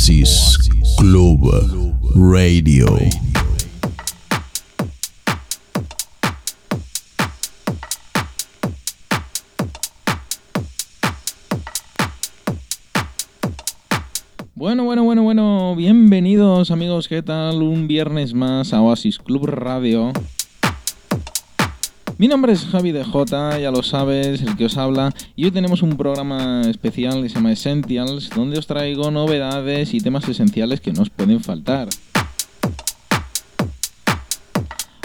Oasis Club Radio. Bueno, bueno, bueno, bueno, bienvenidos amigos, ¿qué tal? Un viernes más a Oasis Club Radio. Mi nombre es Javi de J, ya lo sabes, el que os habla, y hoy tenemos un programa especial que se llama Essentials, donde os traigo novedades y temas esenciales que no os pueden faltar.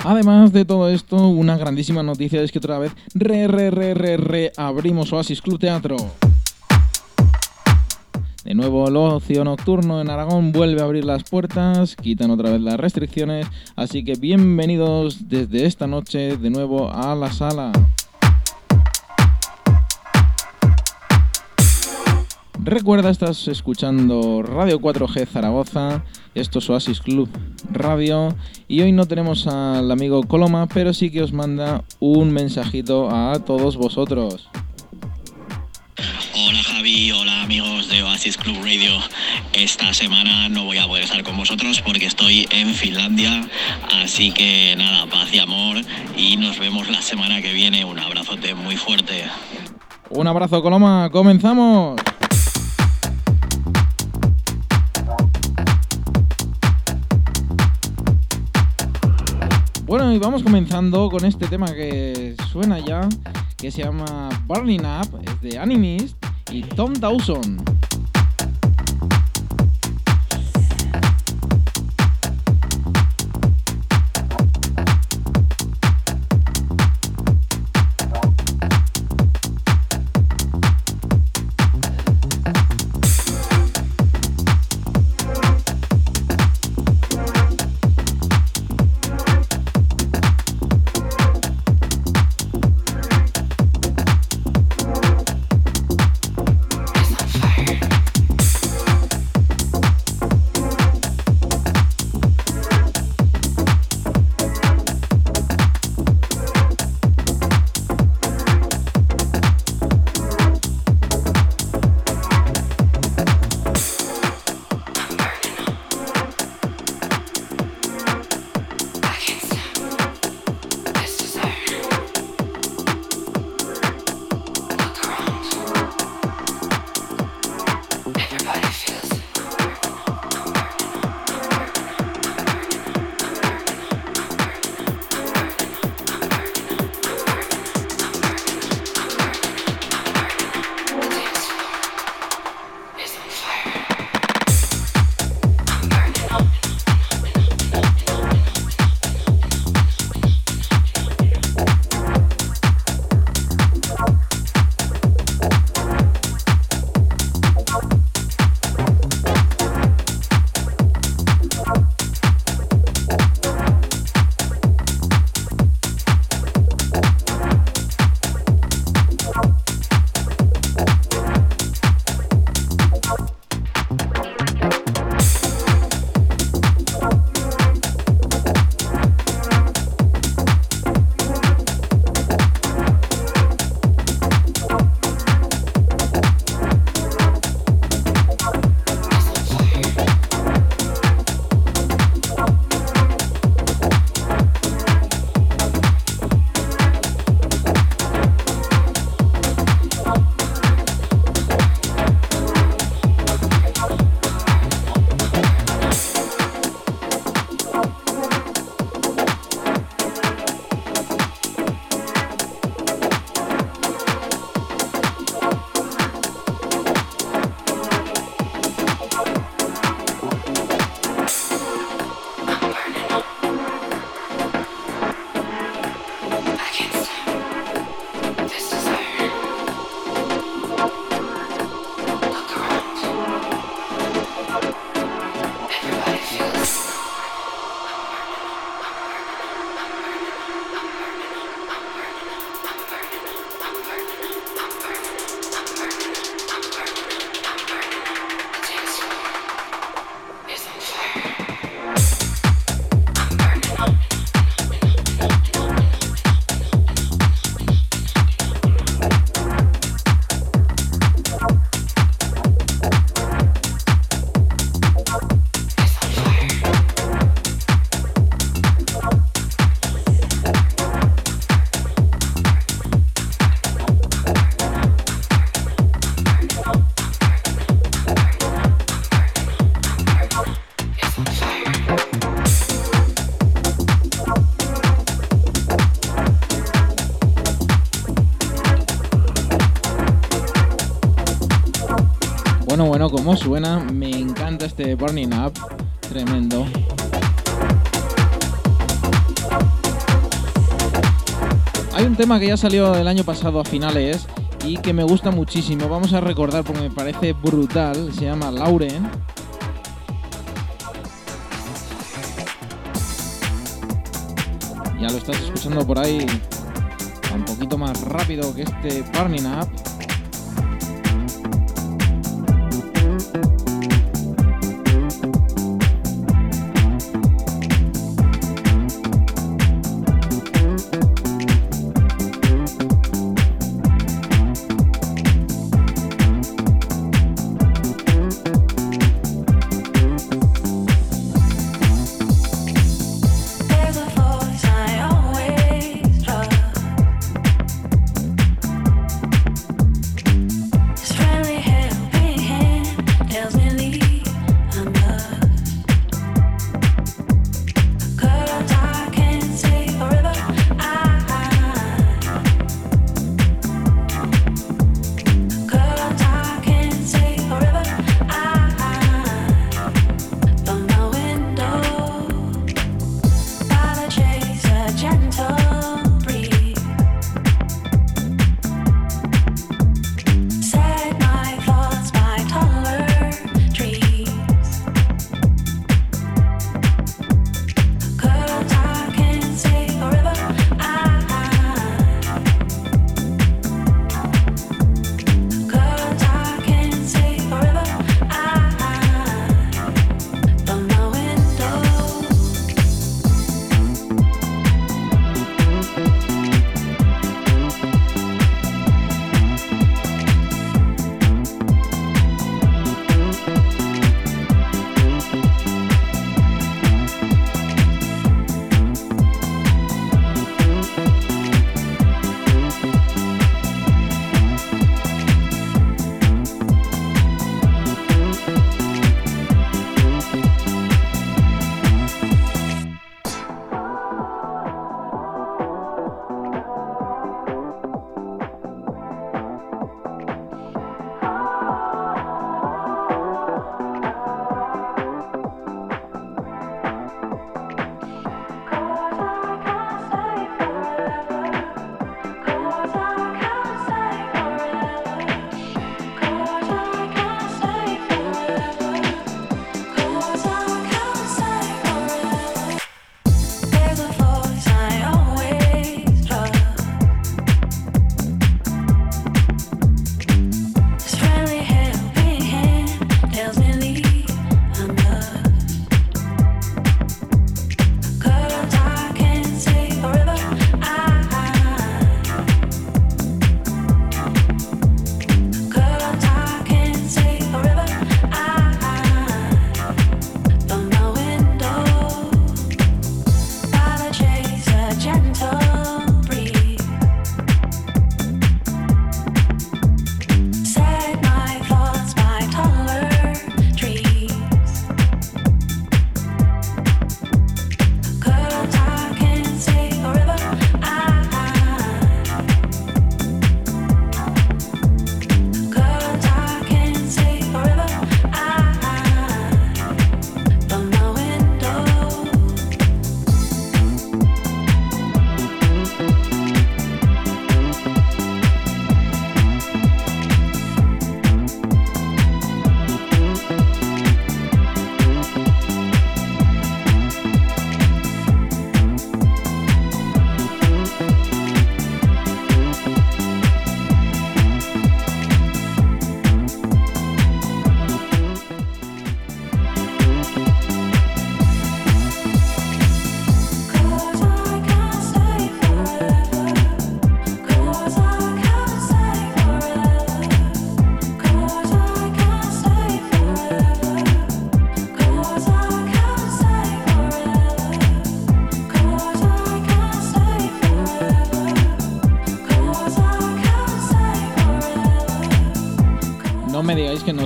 Además de todo esto, una grandísima noticia es que otra vez re, re, re, re, re abrimos Oasis Club Teatro. De nuevo, el ocio nocturno en Aragón vuelve a abrir las puertas, quitan otra vez las restricciones, así que bienvenidos desde esta noche de nuevo a la sala. Recuerda, estás escuchando Radio 4G Zaragoza, esto es Oasis Club Radio y hoy no tenemos al amigo Coloma, pero sí que os manda un mensajito a todos vosotros. Hola Javi, hola amigos de Oasis Club Radio. Esta semana no voy a poder estar con vosotros porque estoy en Finlandia, así que nada, paz y amor y nos vemos la semana que viene. Un abrazote muy fuerte. Un abrazo Coloma, comenzamos. Bueno, y vamos comenzando con este tema que suena ya, que se llama Burning Up, es de Animist y Tom Dawson. Bueno, bueno, ¿cómo suena? Me encanta este Burning Up. Tremendo. Hay un tema que ya salió el año pasado a finales y que me gusta muchísimo. Vamos a recordar porque me parece brutal. Se llama Lauren. Ya lo estás escuchando por ahí un poquito más rápido que este Burning Up.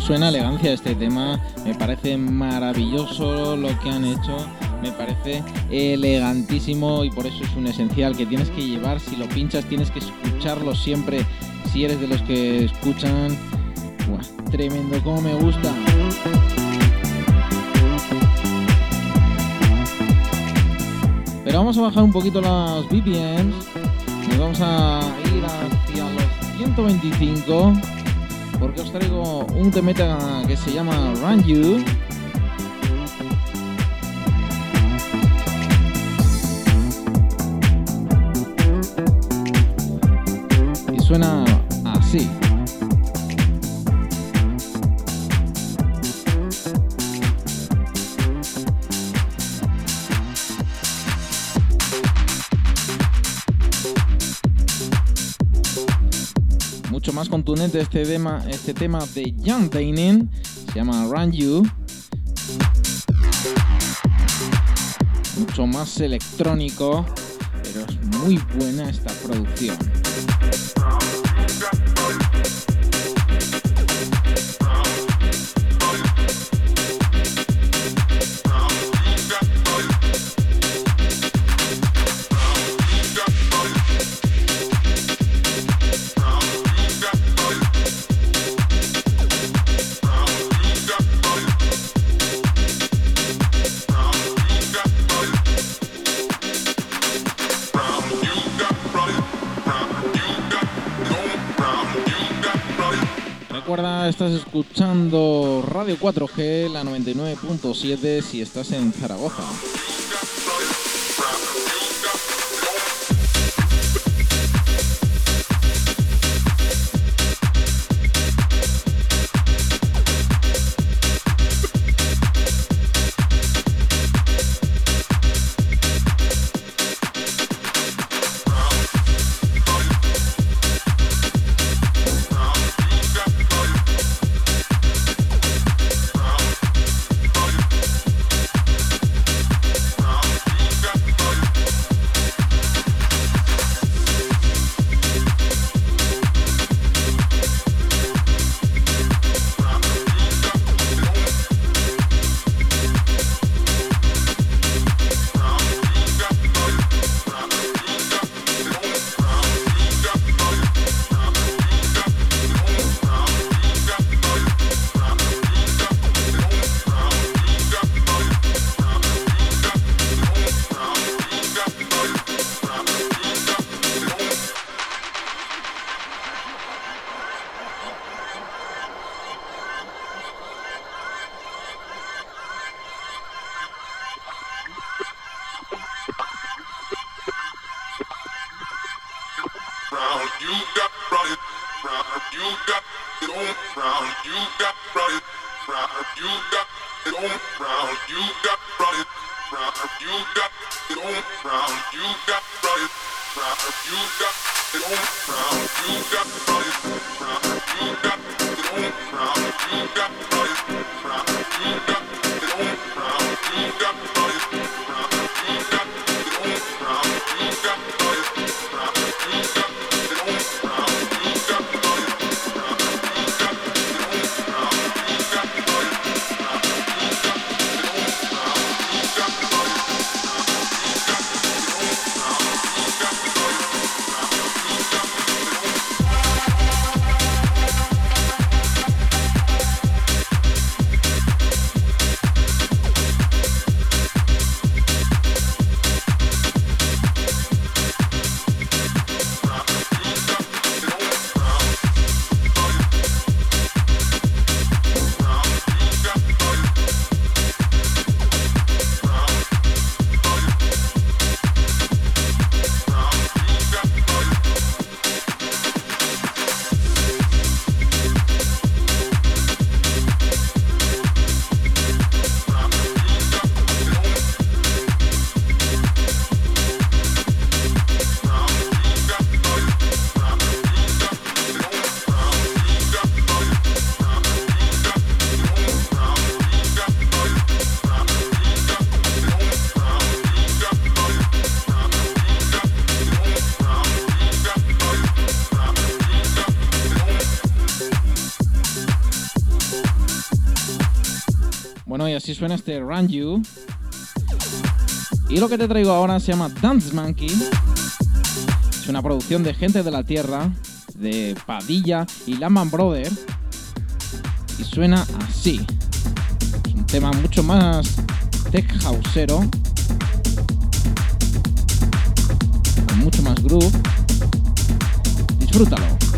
Suena elegancia este tema. Me parece maravilloso lo que han hecho. Me parece elegantísimo y por eso es un esencial que tienes que llevar. Si lo pinchas, tienes que escucharlo siempre. Si eres de los que escuchan tremendo, como me gusta. Pero vamos a bajar un poquito las BPMs. Nos vamos a ir hacia los 125. Traigo un temeta que se llama Run You. Contundente este tema, este tema de Jan Dainen, se llama Run You. Mucho más electrónico, pero es muy buena esta producción. Estás escuchando Radio 4G, la 99.7 si estás en Zaragoza. You got run it round, you got it on round, you got run it round, you got it on round, you got run it round, you got it on round, you got run it round, you got it on round, you got run it round, you got it on round, you got run it round, you got it on round, you got run it round, you got it on round, you got run it round, you got Bueno, y así suena este Run You. Y lo que te traigo ahora se llama Dance Monkey. Es una producción de Gente de la Tierra, de Padilla y Laman Brother. Y suena así. Es un tema mucho más tech houseero. Con mucho más groove. Disfrútalo.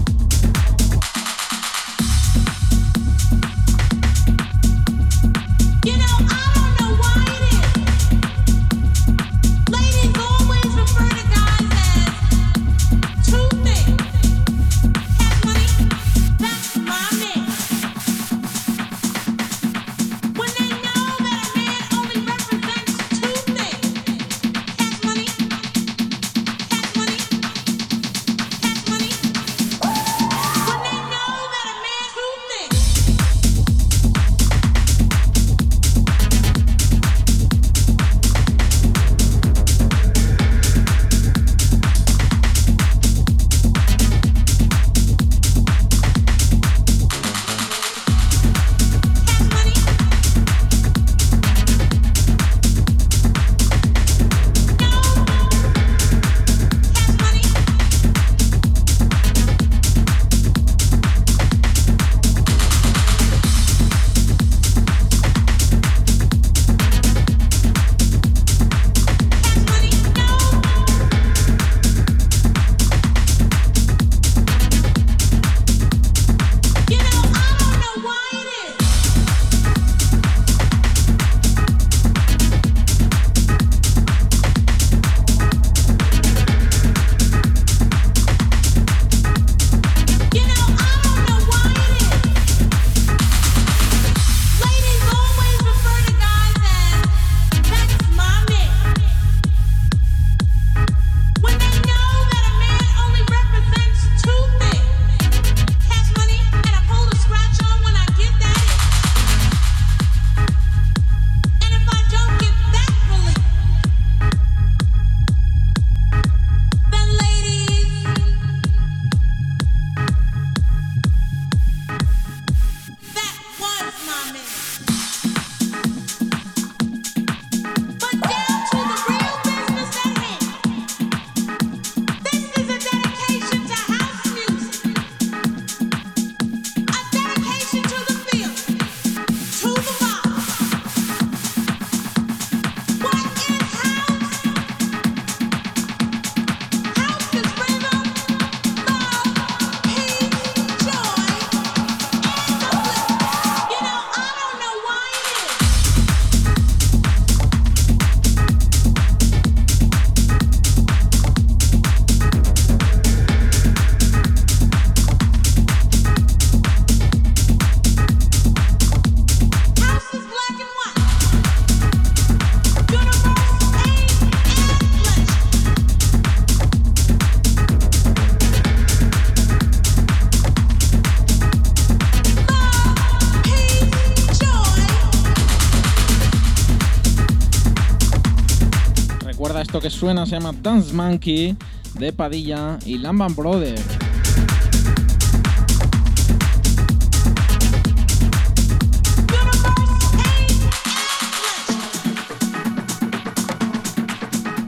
suena se llama Dance Monkey de Padilla y Lamban Brother.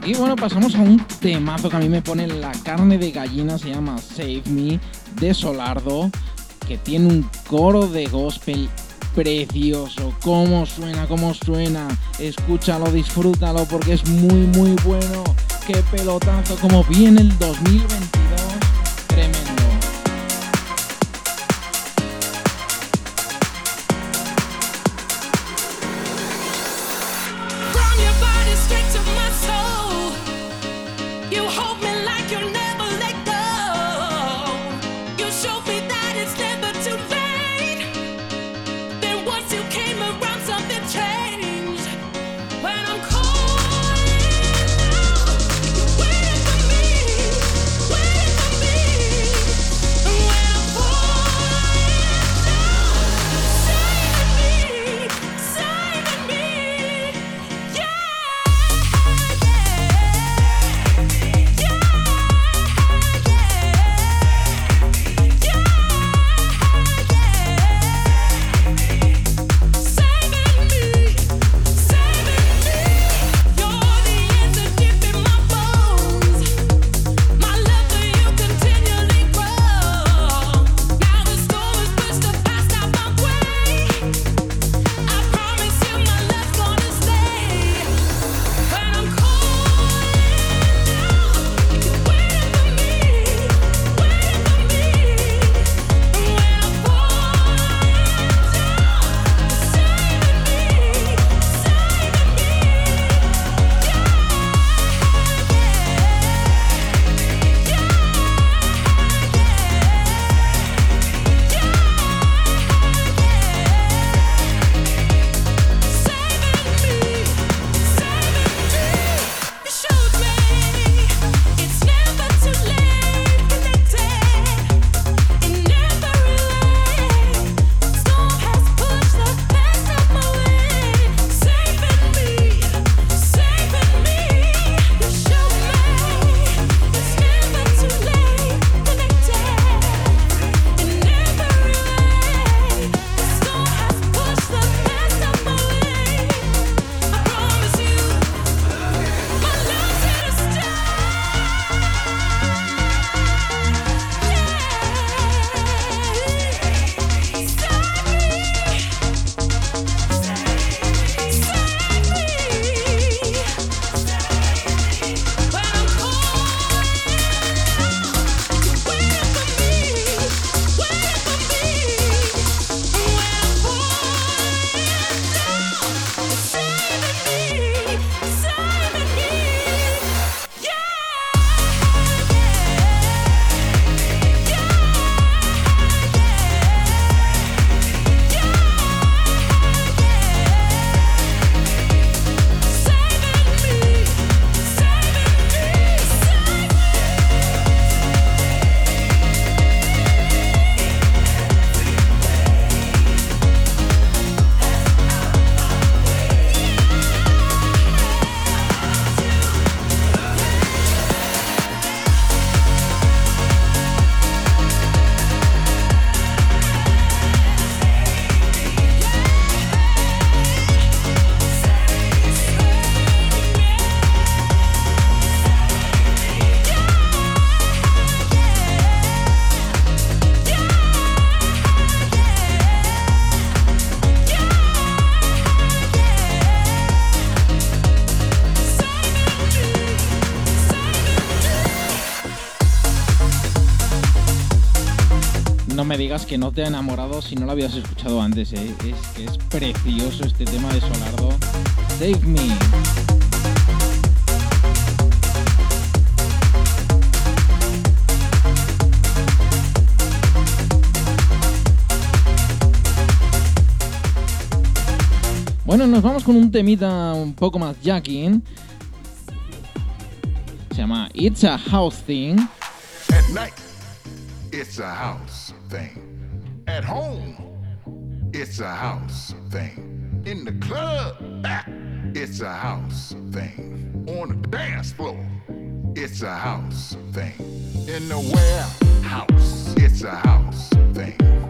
Y bueno, pasamos a un temazo que a mí me pone la carne de gallina, se llama Save Me de Solardo, que tiene un coro de gospel precioso. ¿Cómo suena? ¿Cómo suena? Escúchalo, disfrútalo porque es muy, muy bueno. ¡Qué pelotazo! Como viene el 2022. Que no te ha enamorado si no lo habías escuchado antes, ¿eh? Es precioso este tema de Solardo. Save Me. Bueno, nos vamos con un temita un poco más jacking. Se llama It's a House Thing. At night, it's a house thing. At home, it's a house thing. In the club, ah, it's a house thing. On the dance floor, it's a house thing. In the warehouse, it's a house thing.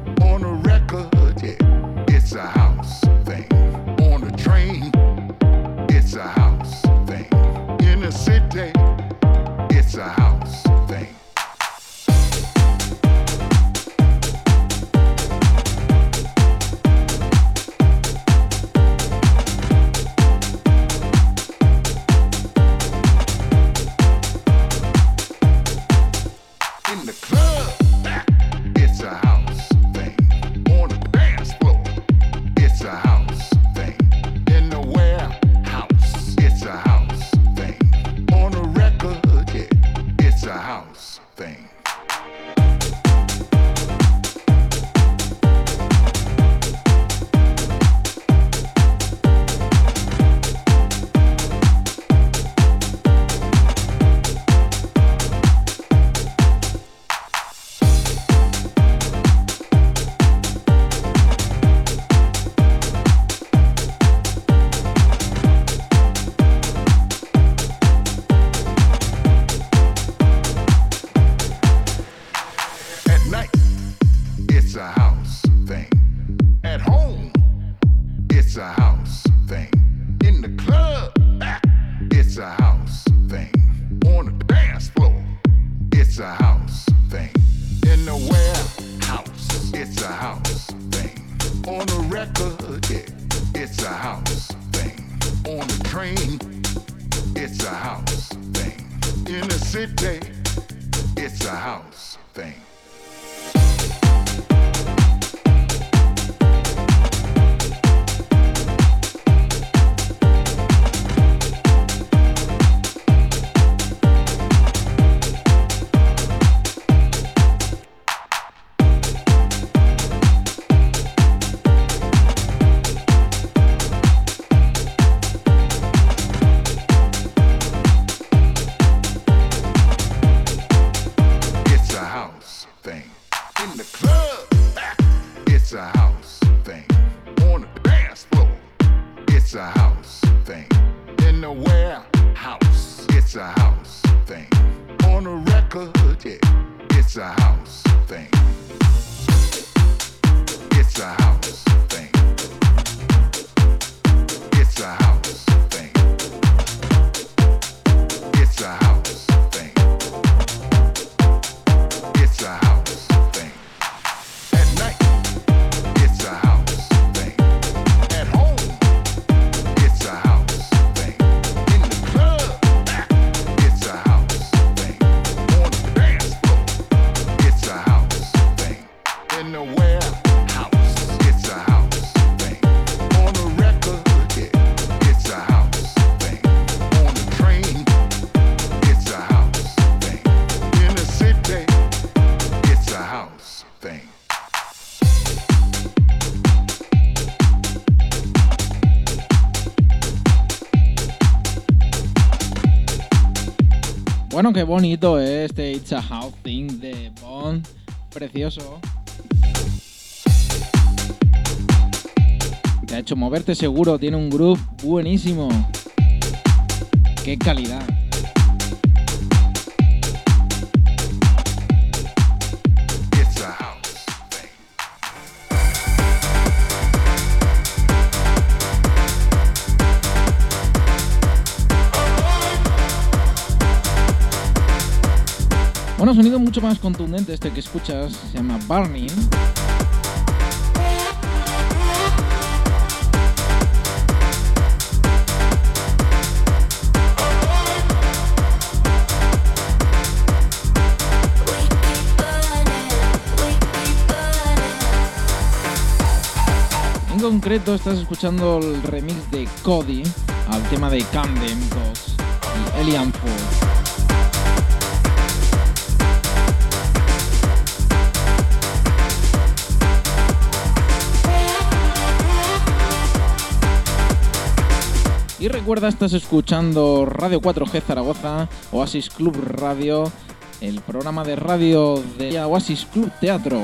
Bueno, qué bonito ¿eh? este It's a House Thing de Bond. Precioso. Te ha hecho moverte seguro, tiene un groove buenísimo. Qué calidad. un sonido mucho más contundente este que escuchas, se llama Barney. En concreto estás escuchando el remix de Cody al tema de Camden 2 y Elian Ford. Recuerda, estás escuchando Radio 4G Zaragoza, Oasis Club Radio, el programa de radio de Oasis Club Teatro.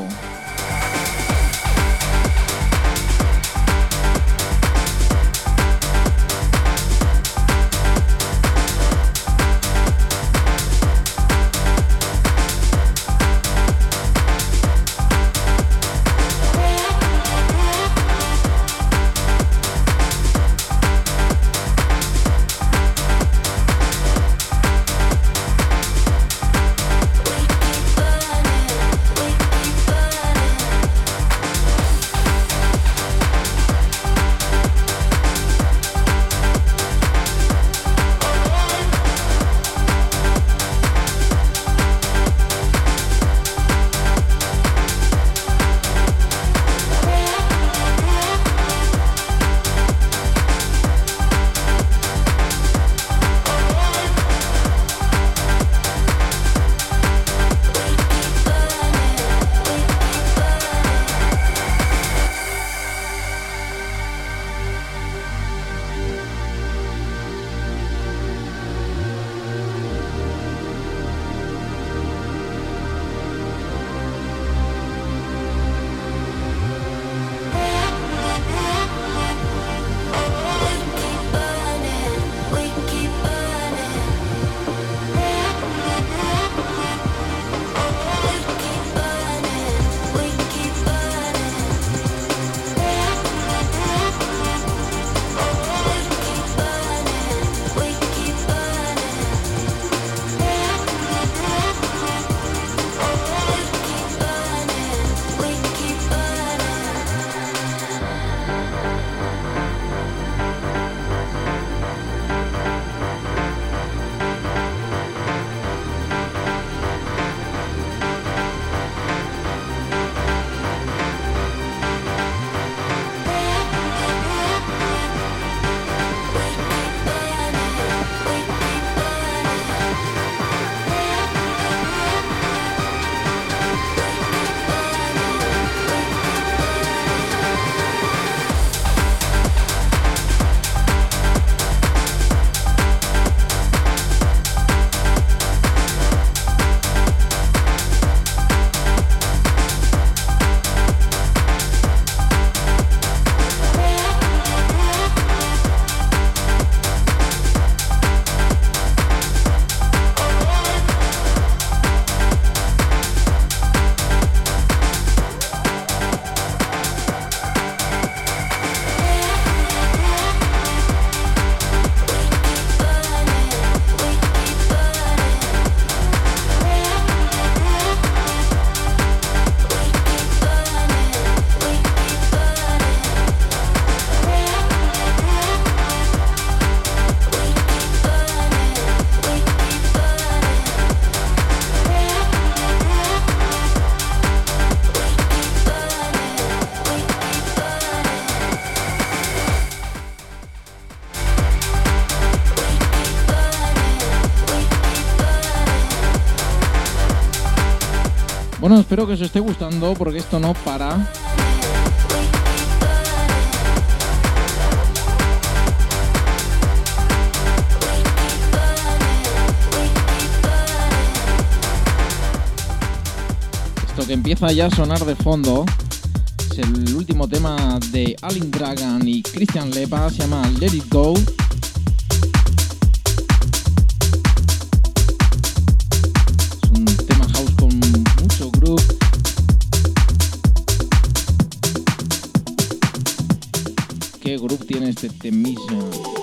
Bueno, espero que os esté gustando porque esto no para. Esto que empieza ya a sonar de fondo es el último tema de Alin Dragan y Christian Lepa, se llama Let It Go. Tiene este temisa?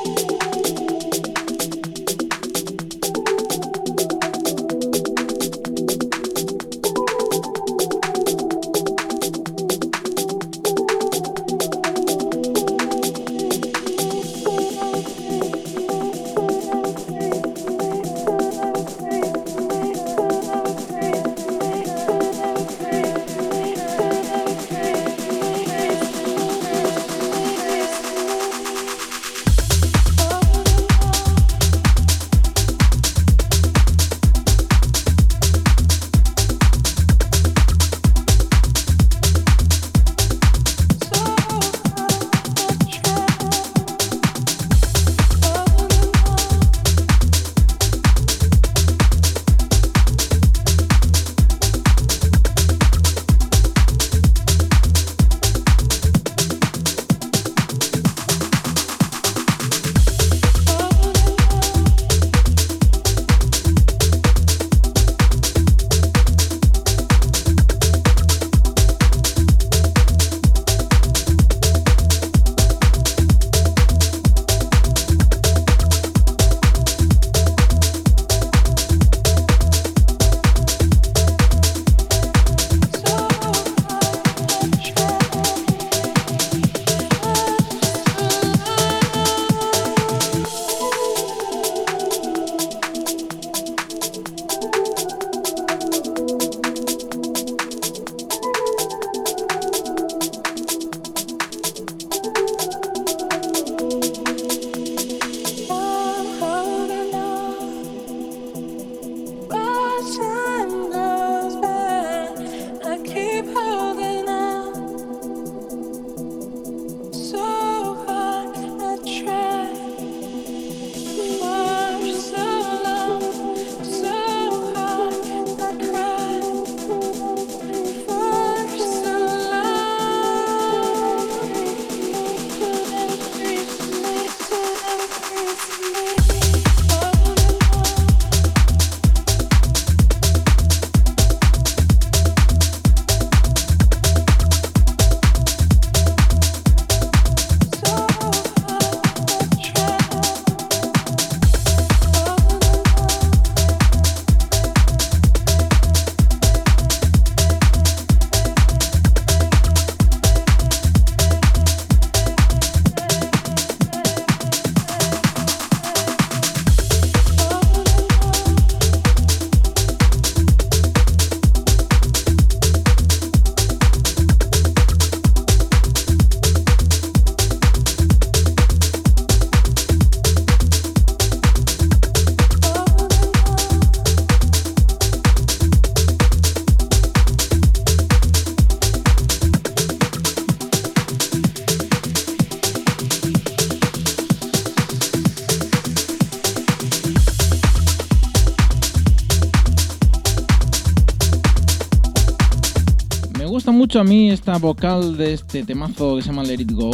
Gusta mucho a mí esta vocal de este temazo que se llama Let It Go.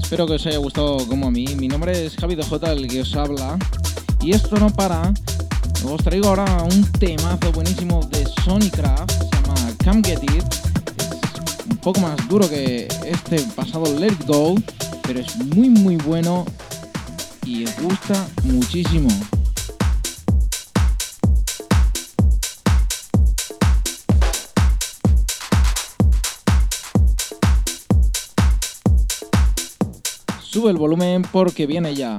Espero que os haya gustado como a mí. Mi nombre es Javi DJ, el que os habla. Y esto no para. Os traigo ahora un temazo buenísimo de Sonicraft. Se llama Come Get It. Un poco más duro que este pasado Let It Go. Pero es muy muy bueno. Y os gusta muchísimo. Sube el volumen porque viene ya.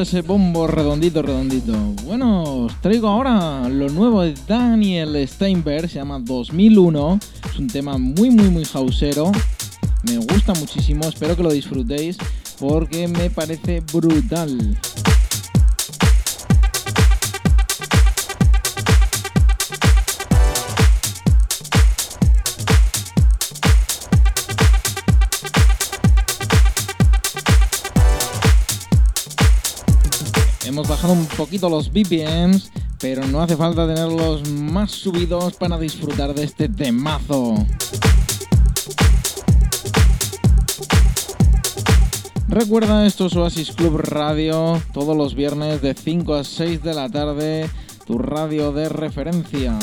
Ese bombo redondito, redondito. Bueno, os traigo ahora lo nuevo de Daniel Steinberg, se llama 2001. Es un tema muy, muy, muy hausero. Me gusta muchísimo, espero que lo disfrutéis porque me parece brutal. Hemos bajado un poquito los BPMs, pero no hace falta tenerlos más subidos para disfrutar de este temazo. Recuerda esto es Oasis Club Radio, todos los viernes de 5 a 6 de la tarde, tu radio de referencia.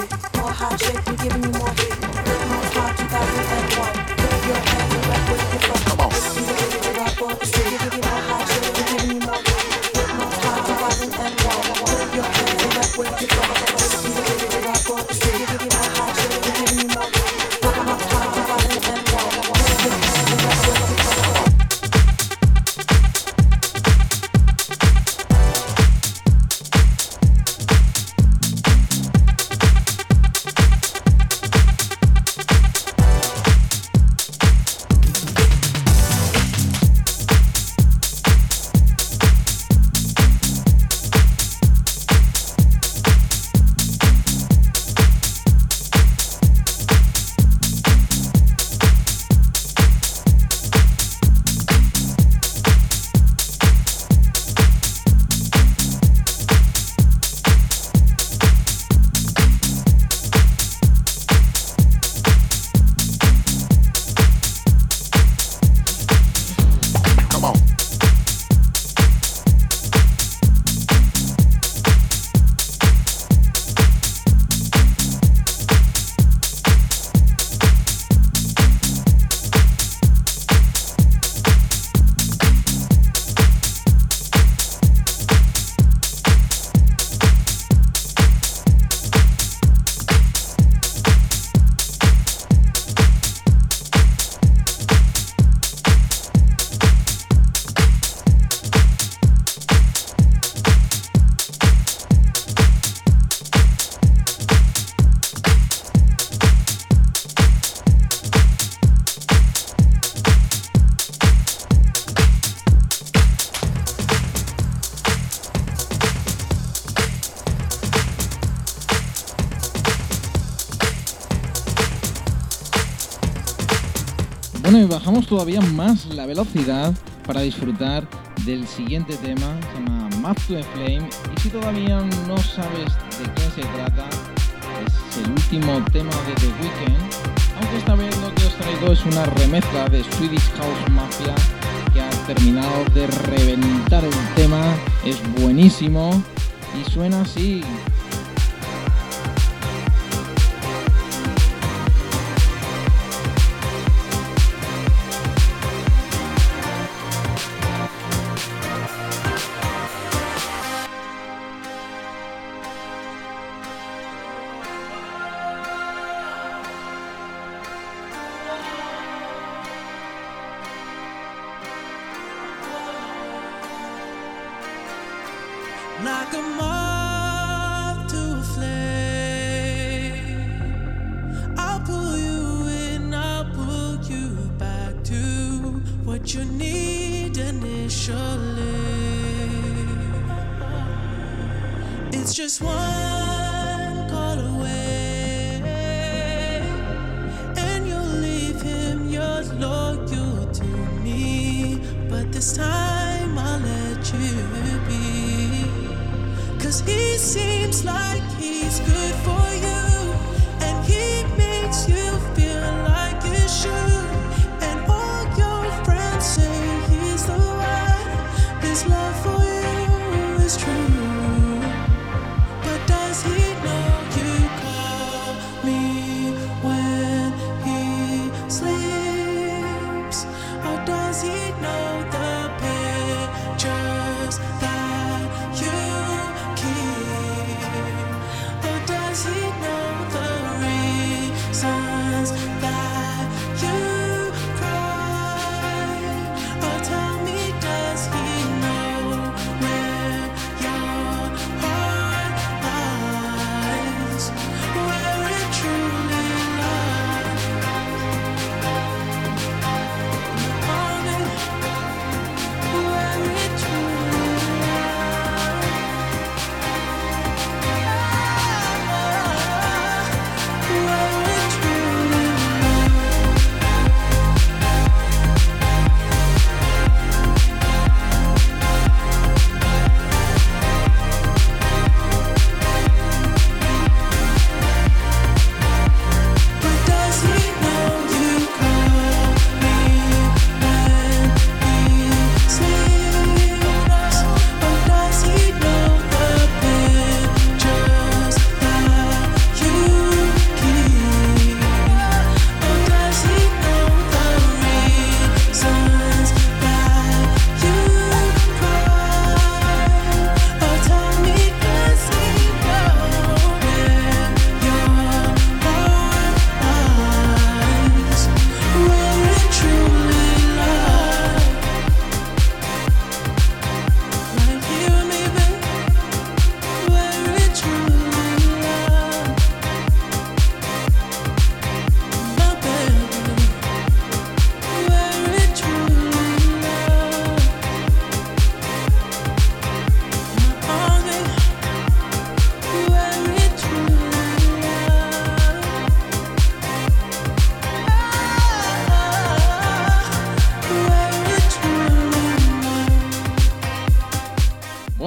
More hot shit, we giving you more heat. Bueno, y bajamos todavía más la velocidad para disfrutar del siguiente tema, se llama Map to the Flame. Y si todavía no sabes de qué se trata, es el último tema de The Weeknd. Aunque esta vez lo que os traigo es una remezcla de Swedish House Mafia que ha terminado de reventar el tema. Es buenísimo y suena así.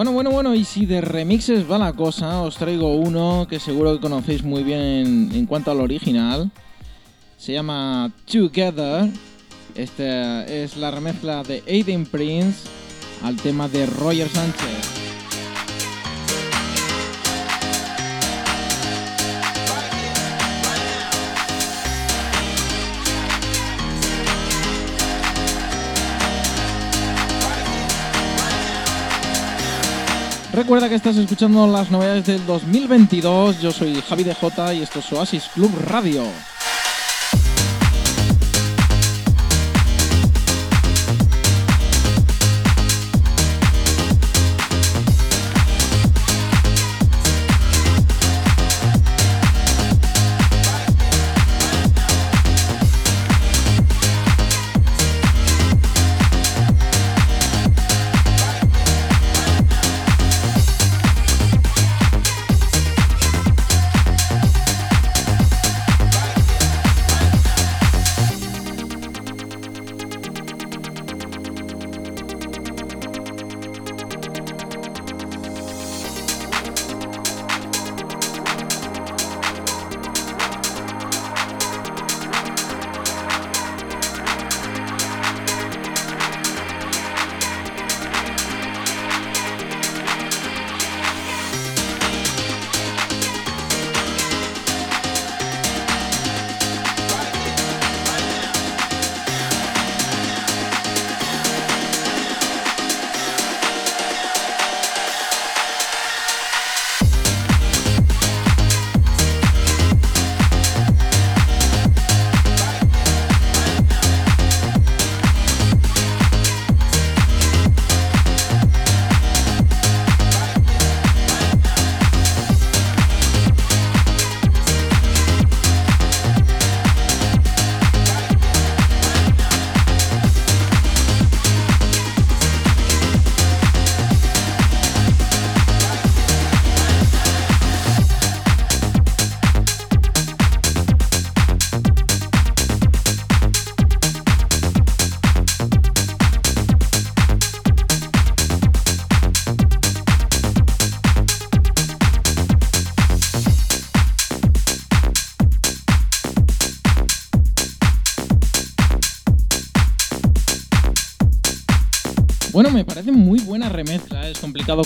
Bueno, bueno, bueno, y si de remixes va la cosa, os traigo uno que seguro que conocéis muy bien en, cuanto al original. Se llama Together. Esta es la remezcla de Aiden Prince al tema de Roger Sánchez. Recuerda que estás escuchando las novedades del 2022. Yo soy Javi DJ y esto es Oasis Club Radio.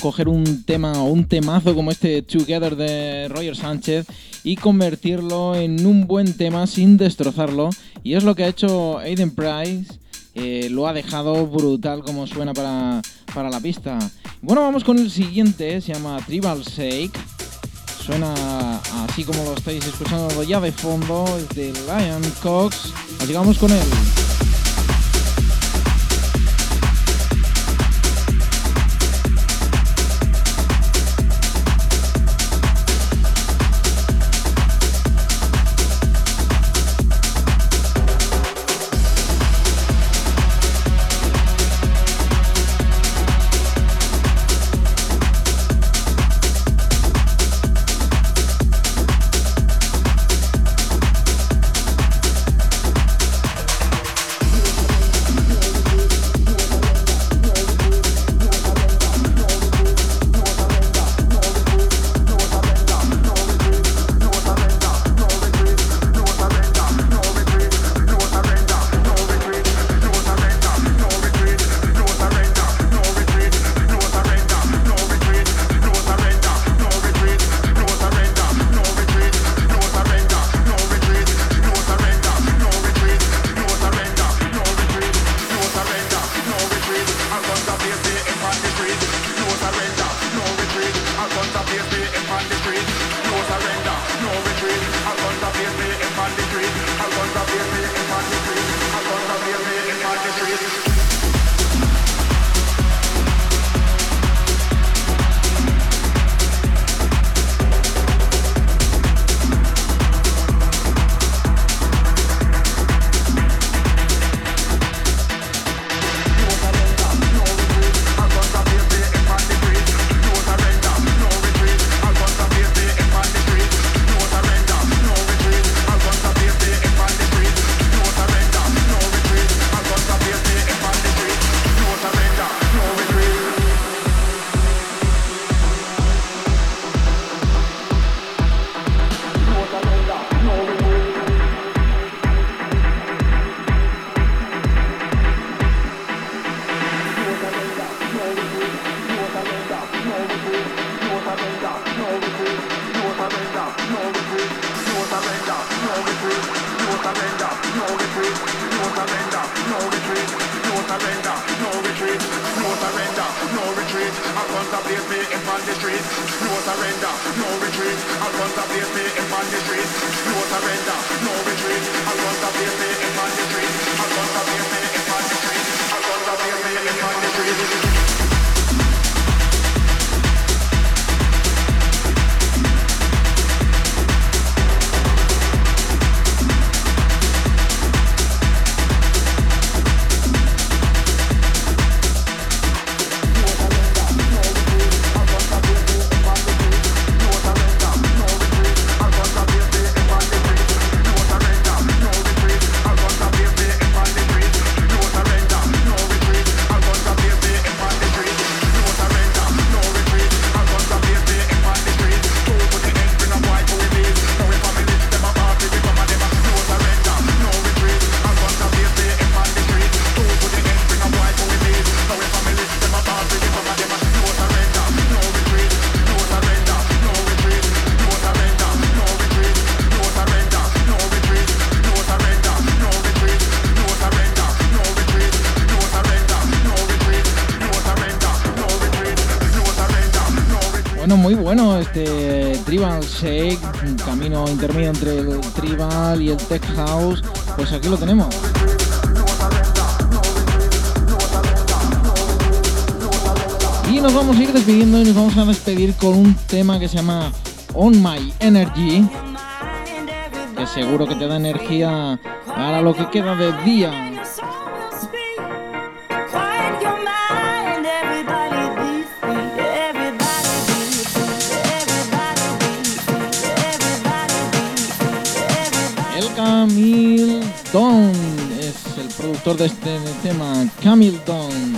Coger un tema o un temazo como este Together de Roger Sánchez y convertirlo en un buen tema sin destrozarlo. Y es lo que ha hecho Aiden Price. Eh, lo ha dejado brutal como suena para, para la pista. Bueno, vamos con el siguiente. Se llama Tribal Shake. Suena así como lo estáis escuchando ya de fondo. Es de Lion Cox. Así que vamos con él. me if on the street. No surrender, no retreat. I run the place me if on the street. No surrender, no retreat. I run the place me if on the street. I run the place me if on the street. I run the place me if on the street. Un camino intermedio entre el Tribal y el Tech House. Pues aquí lo tenemos. Y nos vamos a ir despidiendo y nos vamos a despedir con un tema que se llama On My Energy, que seguro que te da energía para lo que queda de día. Productor de este tema, Camil Don.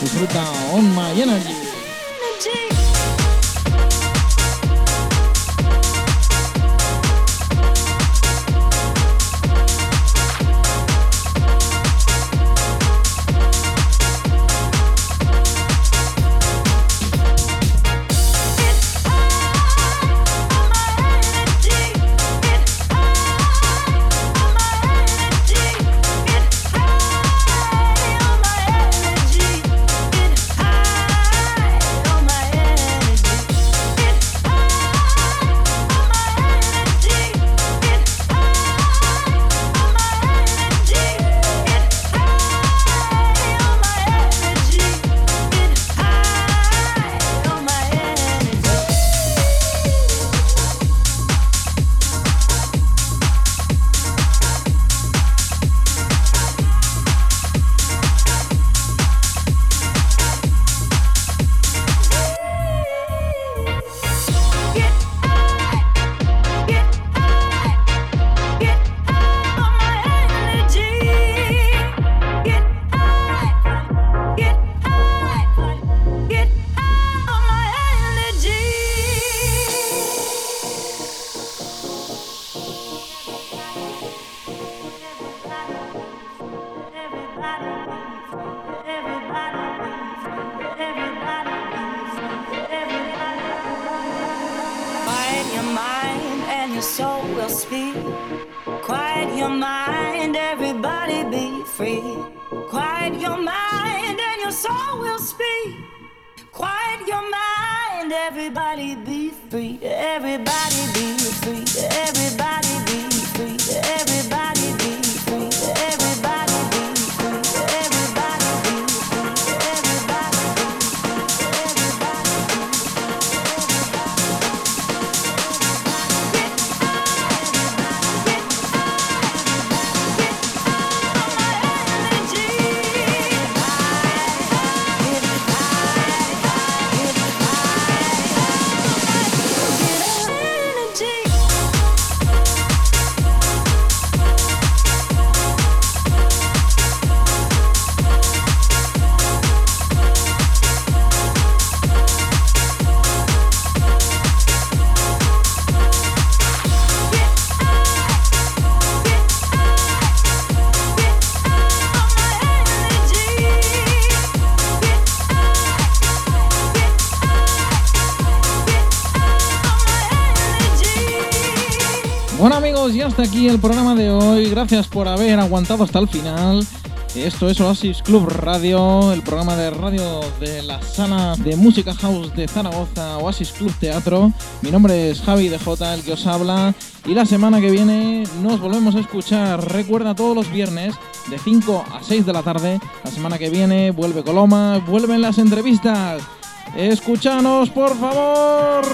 Disfruta On My Energy. Everybody be free. Aquí el programa de hoy. Gracias por haber aguantado hasta el final. Esto es Oasis Club Radio, el programa de radio de la sala de música house de Zaragoza, Oasis Club Teatro. Mi nombre es Javi de J, el que os habla. Y la semana que viene nos volvemos a escuchar. Recuerda todos los viernes de 5 a 6 de la tarde. La semana que viene vuelve Coloma, vuelven las entrevistas. Escúchanos, por favor.